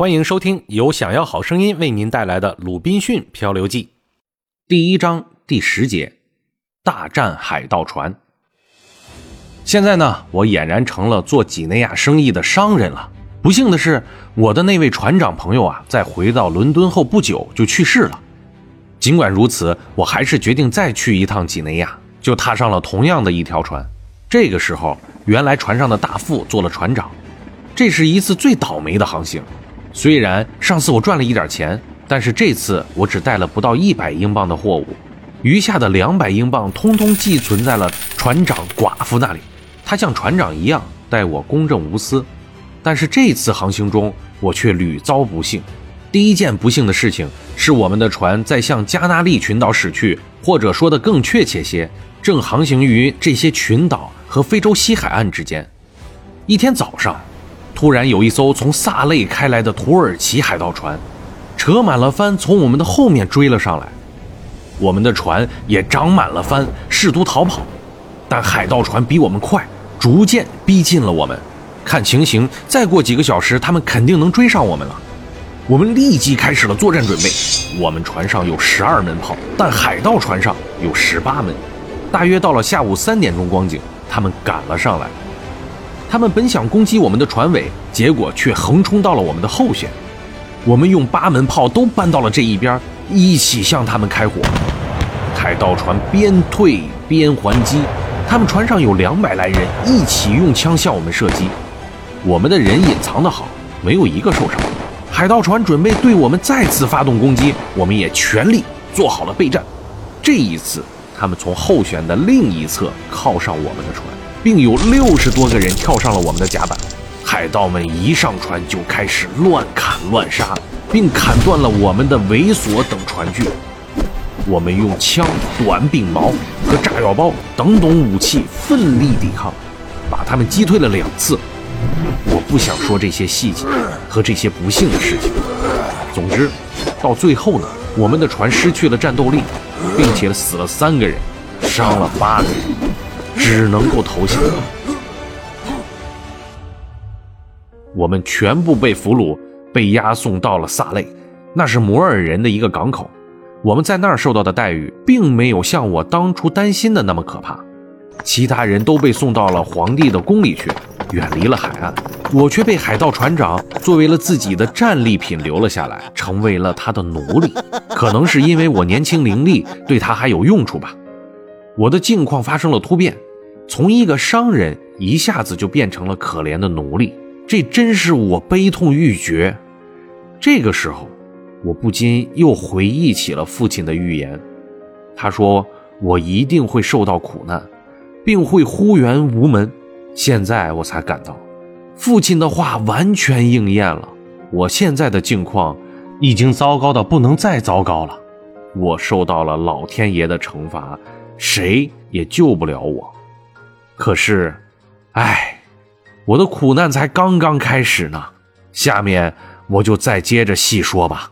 欢迎收听由想要好声音为您带来的《鲁滨逊漂流记》第一章第十节：大战海盗船。现在呢，我俨然成了做几内亚生意的商人了。不幸的是，我的那位船长朋友啊，在回到伦敦后不久就去世了。尽管如此，我还是决定再去一趟几内亚，就踏上了同样的一条船。这个时候，原来船上的大副做了船长。这是一次最倒霉的航行。虽然上次我赚了一点钱，但是这次我只带了不到一百英镑的货物，余下的两百英镑通通寄存在了船长寡妇那里。他像船长一样待我公正无私，但是这次航行中我却屡遭不幸。第一件不幸的事情是我们的船在向加纳利群岛驶去，或者说的更确切些，正航行于这些群岛和非洲西海岸之间。一天早上。突然有一艘从萨类开来的土耳其海盗船，扯满了帆，从我们的后面追了上来。我们的船也长满了帆，试图逃跑，但海盗船比我们快，逐渐逼近了我们。看情形，再过几个小时，他们肯定能追上我们了。我们立即开始了作战准备。我们船上有十二门炮，但海盗船上有十八门。大约到了下午三点钟光景，他们赶了上来。他们本想攻击我们的船尾，结果却横冲到了我们的后舷。我们用八门炮都搬到了这一边，一起向他们开火。海盗船边退边还击，他们船上有两百来人，一起用枪向我们射击。我们的人隐藏得好，没有一个受伤。海盗船准备对我们再次发动攻击，我们也全力做好了备战。这一次，他们从后舷的另一侧靠上我们的船。并有六十多个人跳上了我们的甲板，海盗们一上船就开始乱砍乱杀，并砍断了我们的尾索等船具。我们用枪、短柄矛和炸药包等等武器奋力抵抗，把他们击退了两次。我不想说这些细节和这些不幸的事情。总之，到最后呢，我们的船失去了战斗力，并且死了三个人，伤了八个人。只能够投降。我们全部被俘虏，被押送到了萨类，那是摩尔人的一个港口。我们在那儿受到的待遇，并没有像我当初担心的那么可怕。其他人都被送到了皇帝的宫里去，远离了海岸。我却被海盗船长作为了自己的战利品留了下来，成为了他的奴隶。可能是因为我年轻伶俐，对他还有用处吧。我的境况发生了突变。从一个商人一下子就变成了可怜的奴隶，这真是我悲痛欲绝。这个时候，我不禁又回忆起了父亲的预言。他说我一定会受到苦难，并会忽原无门。现在我才感到，父亲的话完全应验了。我现在的境况已经糟糕的不能再糟糕了。我受到了老天爷的惩罚，谁也救不了我。可是，唉，我的苦难才刚刚开始呢。下面我就再接着细说吧。